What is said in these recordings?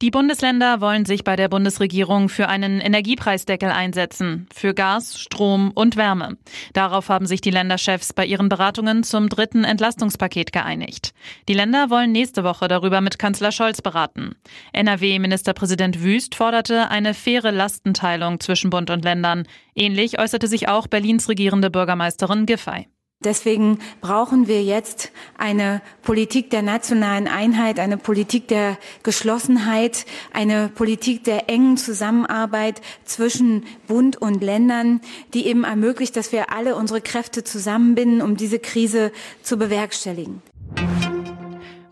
Die Bundesländer wollen sich bei der Bundesregierung für einen Energiepreisdeckel einsetzen, für Gas, Strom und Wärme. Darauf haben sich die Länderchefs bei ihren Beratungen zum dritten Entlastungspaket geeinigt. Die Länder wollen nächste Woche darüber mit Kanzler Scholz beraten. NRW-Ministerpräsident Wüst forderte eine faire Lastenteilung zwischen Bund und Ländern. Ähnlich äußerte sich auch Berlins regierende Bürgermeisterin Giffey. Deswegen brauchen wir jetzt eine Politik der nationalen Einheit, eine Politik der Geschlossenheit, eine Politik der engen Zusammenarbeit zwischen Bund und Ländern, die eben ermöglicht, dass wir alle unsere Kräfte zusammenbinden, um diese Krise zu bewerkstelligen.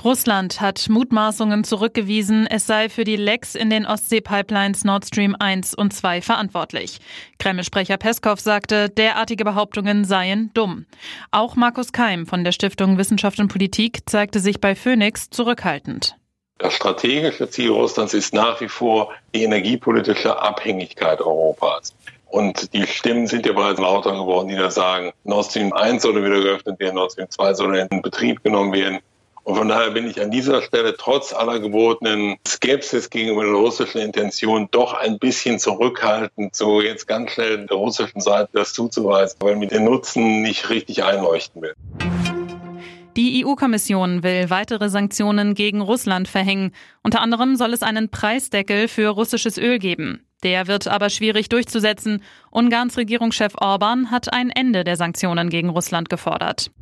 Russland hat Mutmaßungen zurückgewiesen, es sei für die Lecks in den Ostsee-Pipelines Nord Stream 1 und 2 verantwortlich. Kreml-Sprecher Peskov sagte, derartige Behauptungen seien dumm. Auch Markus Keim von der Stiftung Wissenschaft und Politik zeigte sich bei Phoenix zurückhaltend. Das strategische Ziel Russlands ist nach wie vor die energiepolitische Abhängigkeit Europas. Und die Stimmen sind ja bereits lauter geworden, die da sagen, Nord Stream 1 soll wieder geöffnet werden, Nord Stream 2 soll in Betrieb genommen werden. Und von daher bin ich an dieser Stelle trotz aller gebotenen Skepsis gegenüber der russischen Intention doch ein bisschen zurückhaltend, so jetzt ganz schnell der russischen Seite das zuzuweisen, weil mir den Nutzen nicht richtig einleuchten will. Die EU-Kommission will weitere Sanktionen gegen Russland verhängen. Unter anderem soll es einen Preisdeckel für russisches Öl geben. Der wird aber schwierig durchzusetzen. Ungarns Regierungschef Orban hat ein Ende der Sanktionen gegen Russland gefordert.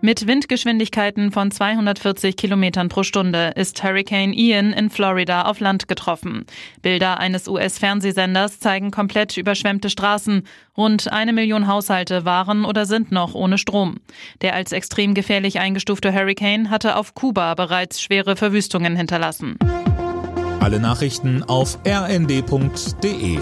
Mit Windgeschwindigkeiten von 240 Kilometern pro Stunde ist Hurricane Ian in Florida auf Land getroffen. Bilder eines US-Fernsehsenders zeigen komplett überschwemmte Straßen. Rund eine Million Haushalte waren oder sind noch ohne Strom. Der als extrem gefährlich eingestufte Hurricane hatte auf Kuba bereits schwere Verwüstungen hinterlassen. Alle Nachrichten auf rnd.de